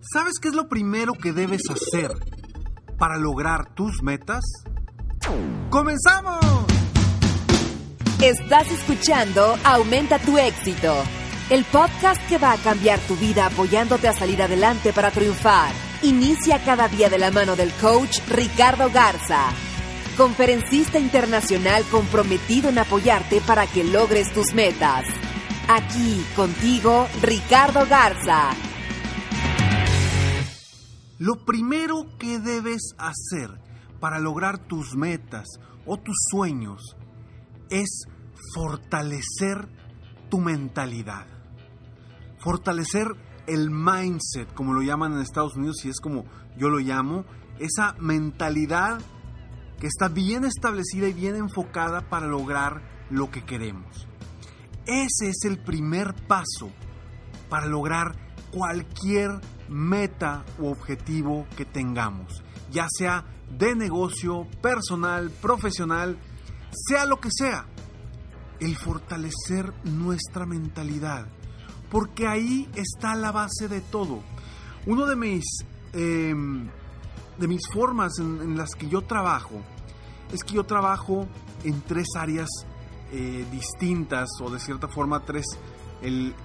¿Sabes qué es lo primero que debes hacer para lograr tus metas? ¡Comenzamos! Estás escuchando Aumenta tu éxito, el podcast que va a cambiar tu vida apoyándote a salir adelante para triunfar. Inicia cada día de la mano del coach Ricardo Garza, conferencista internacional comprometido en apoyarte para que logres tus metas. Aquí contigo, Ricardo Garza. Lo primero que debes hacer para lograr tus metas o tus sueños es fortalecer tu mentalidad. Fortalecer el mindset, como lo llaman en Estados Unidos y es como yo lo llamo, esa mentalidad que está bien establecida y bien enfocada para lograr lo que queremos. Ese es el primer paso para lograr cualquier meta u objetivo que tengamos, ya sea de negocio, personal, profesional, sea lo que sea. El fortalecer nuestra mentalidad, porque ahí está la base de todo. Uno de mis, em, de mis formas en, las que yo trabajo es que yo trabajo en tres áreas eh, distintas o de cierta forma tres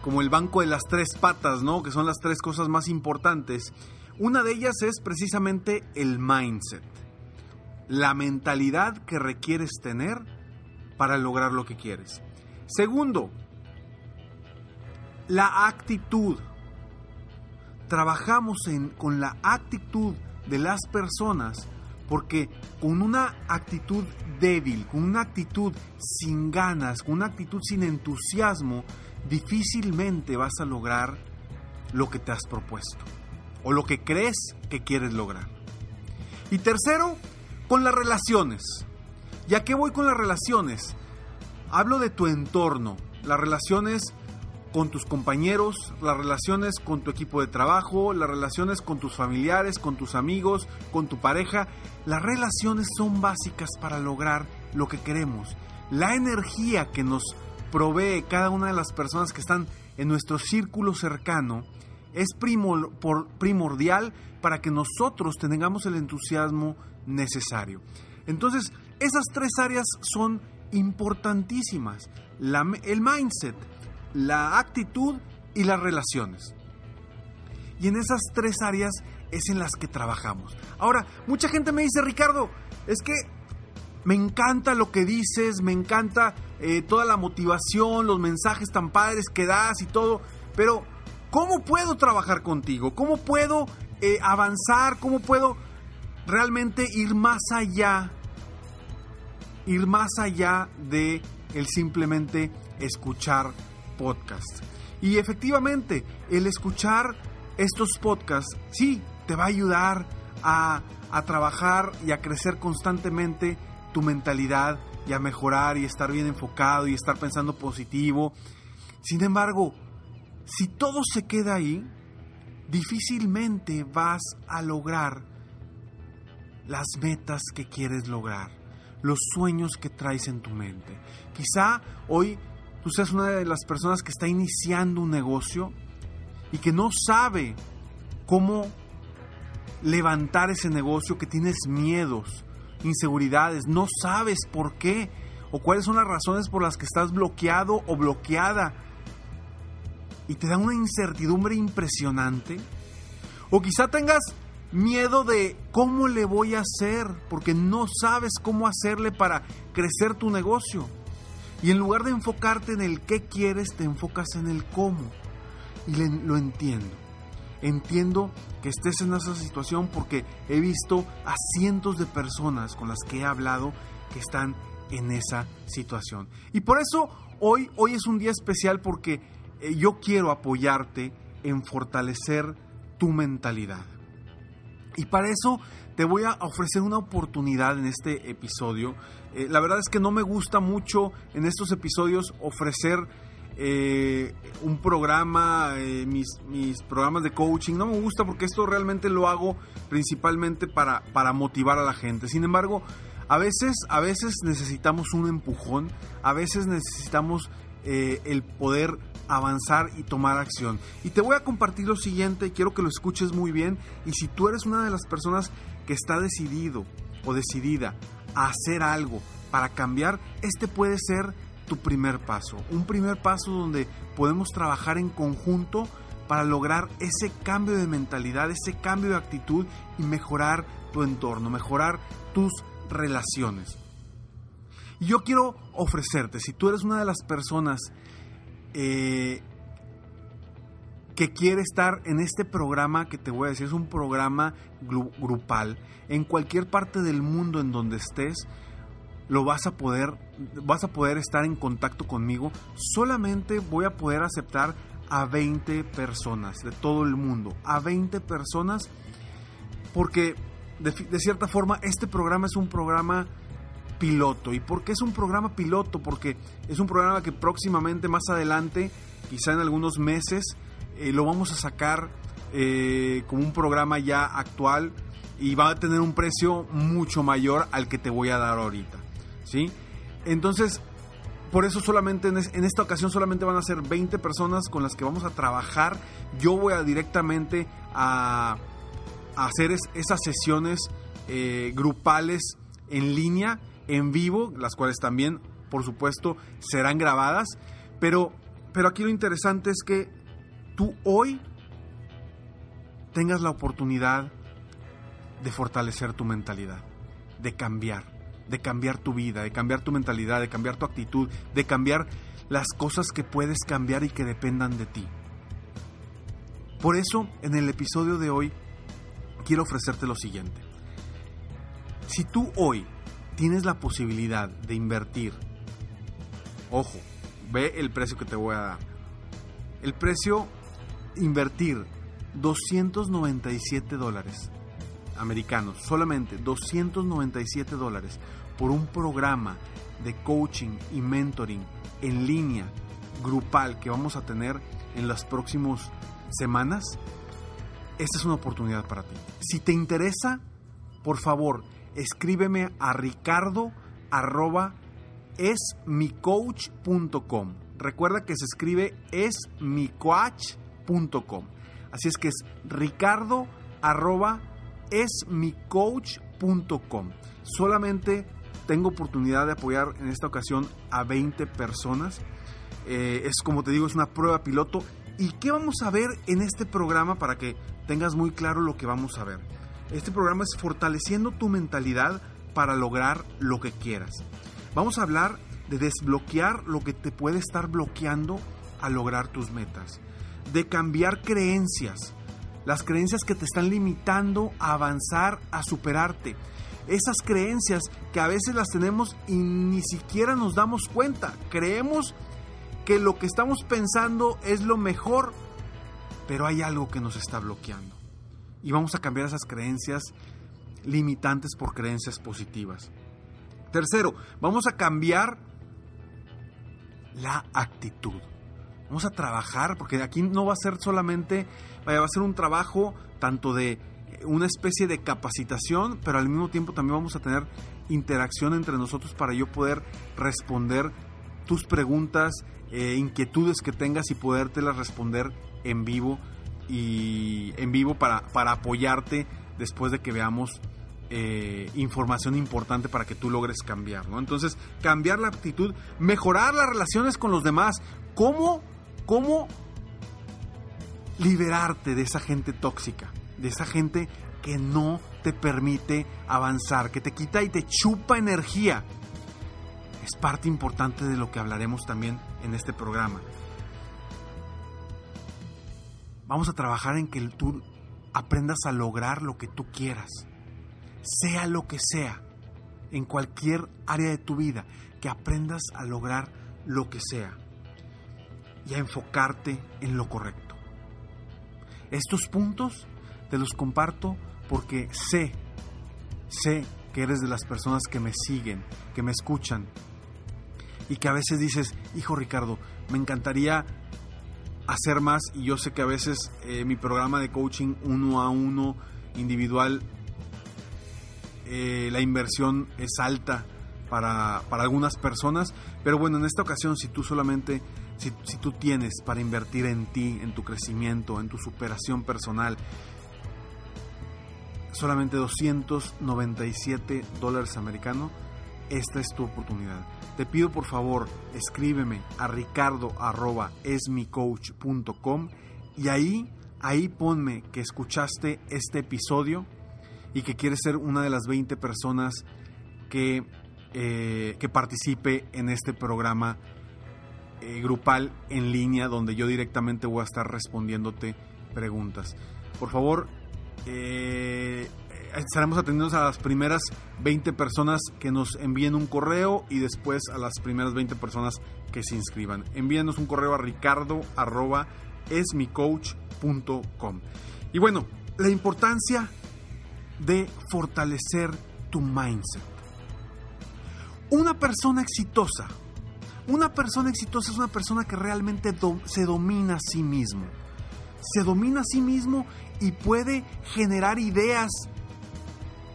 como el banco de las tres patas, ¿no? Que son las tres cosas más importantes. Una de ellas es precisamente el mindset, la mentalidad que requieres tener para lograr lo que quieres. Segundo, la actitud. Trabajamos en, con la actitud de las personas porque con una actitud débil, con una actitud sin ganas, con una actitud sin entusiasmo, difícilmente vas a lograr lo que te has propuesto o lo que crees que quieres lograr. Y tercero, con las relaciones. ¿Ya que voy con las relaciones? Hablo de tu entorno, las relaciones con tus compañeros, las relaciones con tu equipo de trabajo, las relaciones con tus familiares, con tus amigos, con tu pareja. Las relaciones son básicas para lograr lo que queremos. La energía que nos provee cada una de las personas que están en nuestro círculo cercano es primordial para que nosotros tengamos el entusiasmo necesario. Entonces, esas tres áreas son importantísimas. el mindset, la actitud y las relaciones. Y en esas tres áreas es en las que trabajamos. Ahora, mucha gente me dice, Ricardo, es que me encanta lo que dices, me encanta eh, toda la motivación, los mensajes tan padres que das y todo, pero ¿cómo puedo trabajar contigo? ¿Cómo puedo eh, avanzar? ¿Cómo puedo realmente ir más allá? Ir más allá de el simplemente escuchar podcasts. Y efectivamente, el escuchar estos podcasts, sí, te va a ayudar a, a trabajar y a crecer constantemente tu mentalidad y a mejorar y estar bien enfocado y estar pensando positivo. Sin embargo, si todo se queda ahí, difícilmente vas a lograr las metas que quieres lograr, los sueños que traes en tu mente. Quizá hoy tú seas una de las personas que está iniciando un negocio y que no sabe cómo levantar ese negocio, que tienes miedos, inseguridades, no sabes por qué o cuáles son las razones por las que estás bloqueado o bloqueada. y te da una incertidumbre impresionante. O quizá tengas miedo de cómo le voy a hacer, porque no sabes cómo hacerle para crecer tu negocio. Y en lugar de enfocarte en el qué quieres, te enfocas en el cómo. Y lo entiendo. Entiendo que estés en esa situación porque he visto a cientos de personas con las que he hablado que están en esa situación. Y por eso hoy, hoy es un día especial porque eh, yo quiero apoyarte en fortalecer tu mentalidad. Y para eso te voy a ofrecer una oportunidad en este episodio. Eh, la verdad es que no me gusta mucho en estos episodios ofrecer eh, un programa, eh, mis, mis, programas de coaching. No me gusta porque esto realmente lo hago principalmente para, para motivar a la gente. Sin embargo, a veces, a veces necesitamos un empujón, a veces necesitamos el poder avanzar y tomar acción. Y te voy a compartir lo siguiente, quiero que lo escuches muy bien. Y si tú eres una de las personas que está decidido o decidida a hacer algo para cambiar, este puede ser tu primer paso. Un primer paso donde podemos trabajar en conjunto para lograr ese cambio de mentalidad, ese cambio de actitud y mejorar tu entorno, mejorar tus relaciones. Y yo quiero ofrecerte, si tú eres una de las personas eh, que quiere estar en este programa que te voy a decir, es un programa grupal. En cualquier parte del mundo en donde estés, lo vas a poder, vas a poder estar en contacto conmigo. Solamente voy a poder aceptar a 20 personas de todo el mundo. A 20 personas porque de, de cierta forma este programa es un programa piloto. ¿Y por qué es un programa piloto? Porque es un programa que próximamente, más adelante, quizá en algunos meses, eh, lo vamos a sacar eh, como un programa ya actual y va a tener un precio mucho mayor al que te voy a dar ahorita. ¿Sí? Entonces, por eso solamente en, esta ocasión solamente van a ser 20 personas con las que vamos a trabajar. Yo voy a directamente a, hacer esas sesiones eh, grupales en línea en vivo, las cuales también, por supuesto, serán grabadas. Pero, pero aquí lo interesante es que tú hoy tengas la oportunidad de fortalecer tu mentalidad, de cambiar, de cambiar tu vida, de cambiar tu mentalidad, de cambiar tu actitud, de cambiar las cosas que puedes cambiar y que dependan de ti. Por eso, en el episodio de hoy, quiero ofrecerte lo siguiente. Si tú hoy tienes la posibilidad de invertir, ojo, ve el precio que te voy a dar. El precio, invertir 297 dólares americanos, solamente 297 dólares por un programa de coaching y mentoring en línea grupal que vamos a tener en las próximas semanas, esta es una oportunidad para ti. Si te interesa, por favor, escríbeme a ricardo arroba esmicoach.com. Recuerda que se escribe esmicoach.com. Así es que es ricardo arroba esmicoach.com. Solamente tengo oportunidad de apoyar en esta ocasión a 20 personas. Eh, es como te digo, es una prueba piloto. ¿Y qué vamos a ver en este programa para que tengas muy claro lo que vamos a ver? Este programa es fortaleciendo tu mentalidad para lograr lo que quieras. Vamos a hablar de desbloquear lo que te puede estar bloqueando a lograr tus metas. De cambiar creencias. Las creencias que te están limitando a avanzar, a superarte. Esas creencias que a veces las tenemos y ni siquiera nos damos cuenta. Creemos que lo que estamos pensando es lo mejor, pero hay algo que nos está bloqueando y vamos a cambiar esas creencias limitantes por creencias positivas. Tercero, vamos a cambiar la actitud. Vamos a trabajar, porque aquí no va a ser solamente, va a ser un trabajo tanto de una especie de capacitación, pero al mismo tiempo también vamos a tener interacción entre nosotros para yo poder responder tus preguntas, eh, inquietudes que tengas y podértelas responder en vivo y en vivo para, para apoyarte después de que veamos eh, información importante para que tú logres cambiar, ¿no? Entonces, cambiar la actitud, mejorar las relaciones con los demás. ¿Cómo, cómo liberarte de esa gente tóxica, de esa gente que no te permite avanzar, que te quita y te chupa energía. Es parte importante de lo que hablaremos también en este programa. Vamos a trabajar en que tú aprendas a lograr lo que tú quieras, sea lo que sea, en cualquier área de tu vida, que aprendas a lograr lo que sea y a enfocarte en lo correcto. Estos puntos te los comparto porque sé, sé que eres de las personas que me siguen, que me escuchan y que a veces dices, hijo Ricardo, me encantaría hacer más y yo sé que a veces eh, mi programa de coaching uno a uno individual eh, la inversión es alta para, para, algunas personas pero bueno en esta ocasión si tú solamente si, si tú tienes para invertir en ti en tu crecimiento en tu superación personal solamente 297 dólares americanos, esta es tu oportunidad. Te pido por favor, escríbeme a ricardo.esmicoach.com y ahí, ahí ponme que escuchaste este episodio y que quieres ser una de las 20 personas que, eh, que participe en este programa eh, grupal en línea donde yo directamente voy a estar respondiéndote preguntas. Por favor, eh, estaremos atendiendo a las primeras 20 personas que nos envíen un correo y después a las primeras 20 personas que se inscriban. Envíenos un correo a ricardo Y bueno, la importancia de fortalecer tu mindset. Una persona exitosa, una persona exitosa es una persona que realmente se domina a sí mismo. Se domina a sí mismo y puede generar ideas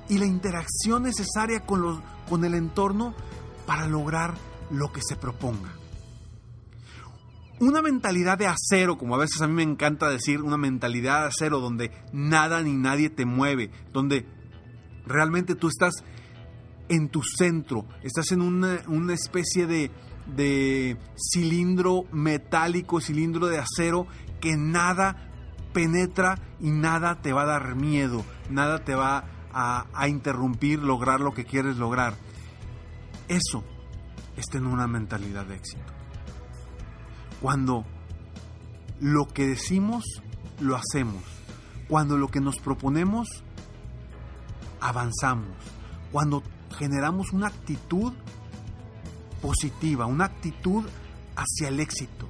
y la interacción necesaria con, con el entorno para lograr lo que se proponga. Una mentalidad de acero, como a veces a mí me encanta decir, una mentalidad de acero donde nada ni nadie te mueve, donde realmente tú estás en tu centro, estás en una, una especie de, de cilindro metálico, cilindro de acero que nada penetra y nada te va a dar miedo, nada te va a, interrumpir lograr lo que quieres lograr. Eso es tener una mentalidad de éxito. Cuando lo que decimos, lo hacemos. Cuando lo que nos proponemos, avanzamos. Cuando generamos una actitud positiva, una actitud hacia el éxito.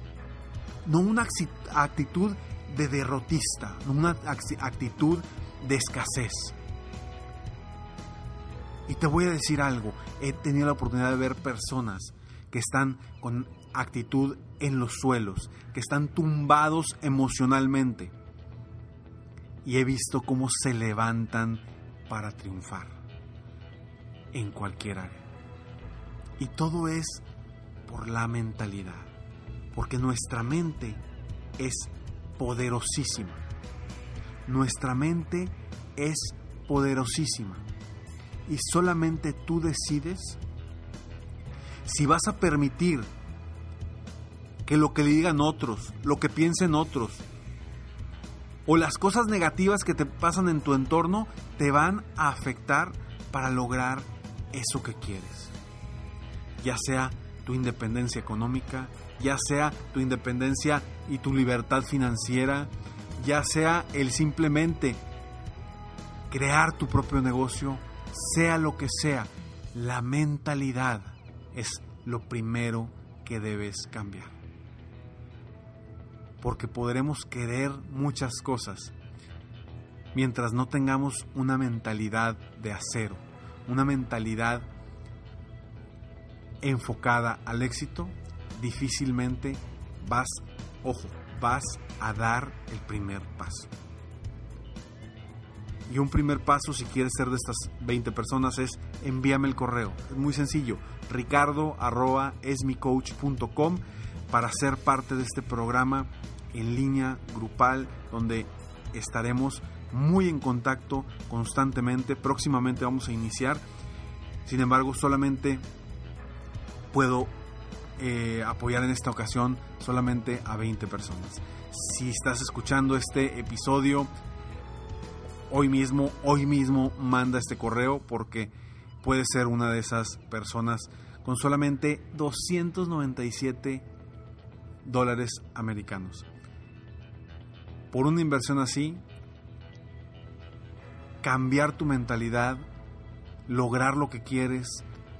No una actitud de derrotista, una actitud de escasez. Y te voy a decir algo, he tenido la oportunidad de ver personas que están con actitud en los suelos, que están tumbados emocionalmente. Y he visto cómo se levantan para triunfar en cualquier área. Y todo es por la mentalidad, porque nuestra mente es poderosísima. Nuestra mente es poderosísima. Y solamente tú decides si vas a permitir que lo que le digan otros, lo que piensen otros, o las cosas negativas que te pasan en tu entorno te van a afectar para lograr eso que quieres. Ya sea tu independencia económica, ya sea tu independencia y tu libertad financiera, ya sea el simplemente crear tu propio negocio, sea lo que sea, la mentalidad es lo primero que debes cambiar. Porque podremos querer muchas cosas mientras no tengamos una mentalidad de acero, una mentalidad enfocada al éxito, difícilmente vas, ojo, vas a dar el primer paso. Y un primer paso, si quieres ser de estas 20 personas, es envíame el correo. Es muy sencillo, ricardo.esmicoach.com para ser parte de este programa en línea grupal donde estaremos muy en contacto constantemente. Próximamente vamos a iniciar. Sin embargo, solamente puedo eh, apoyar en esta ocasión solamente a 20 personas. Si estás escuchando este episodio hoy mismo, hoy mismo manda este correo porque puede ser una de esas personas con solamente 297 dólares americanos. Por una inversión así, cambiar tu mentalidad, lograr lo que quieres,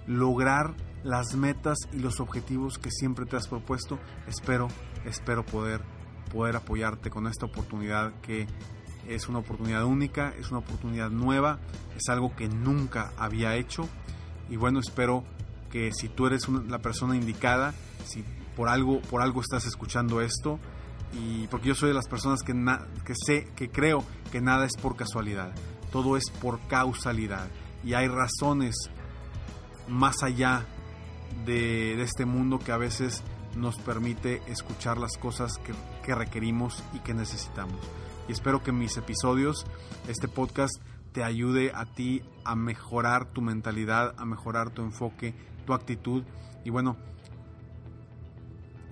lograr las metas y los objetivos que siempre te has propuesto. Espero, espero poder, poder apoyarte con esta oportunidad que es una oportunidad única, es una oportunidad nueva, es algo que nunca había hecho. Y bueno, espero que si tú eres la persona indicada, si por algo, por algo estás escuchando esto, y porque yo soy de las personas que, que sé, que creo que nada es por casualidad, todo es por causalidad. Y hay razones más allá de, este mundo que a veces nos permite escuchar las cosas que, que requerimos y que necesitamos. Y espero que mis episodios, este podcast, te ayude a ti a mejorar tu mentalidad, a mejorar tu enfoque, tu actitud. Y bueno,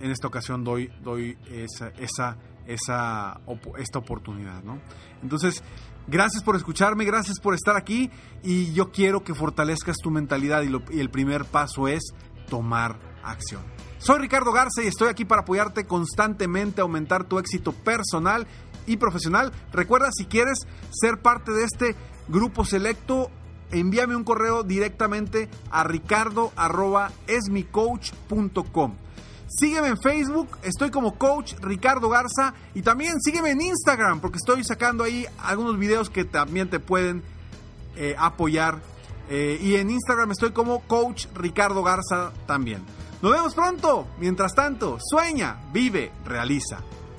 en esta ocasión doy, doy esa, esa, esa, esta oportunidad, ¿no? Entonces, gracias por escucharme, gracias por estar aquí y yo quiero que fortalezcas tu mentalidad y, y el primer paso es tomar acción. Soy Ricardo Garza y estoy aquí para apoyarte constantemente a aumentar tu éxito personal y profesional. Recuerda, si quieres ser parte de este grupo selecto, envíame un correo directamente a ricardo.esmicoach.com. Sígueme en Facebook, estoy como Coach Ricardo Garza y también sígueme en Instagram porque estoy sacando ahí algunos videos que también te pueden eh, apoyar. Eh, y en Instagram estoy como Coach Ricardo Garza también. Nos vemos pronto. Mientras tanto, sueña, vive, realiza.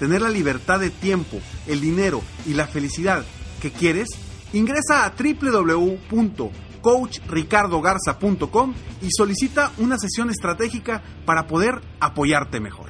tener la libertad de tiempo, el dinero y la felicidad que quieres, ingresa a www.coachricardogarza.com y solicita una sesión estratégica para poder apoyarte mejor.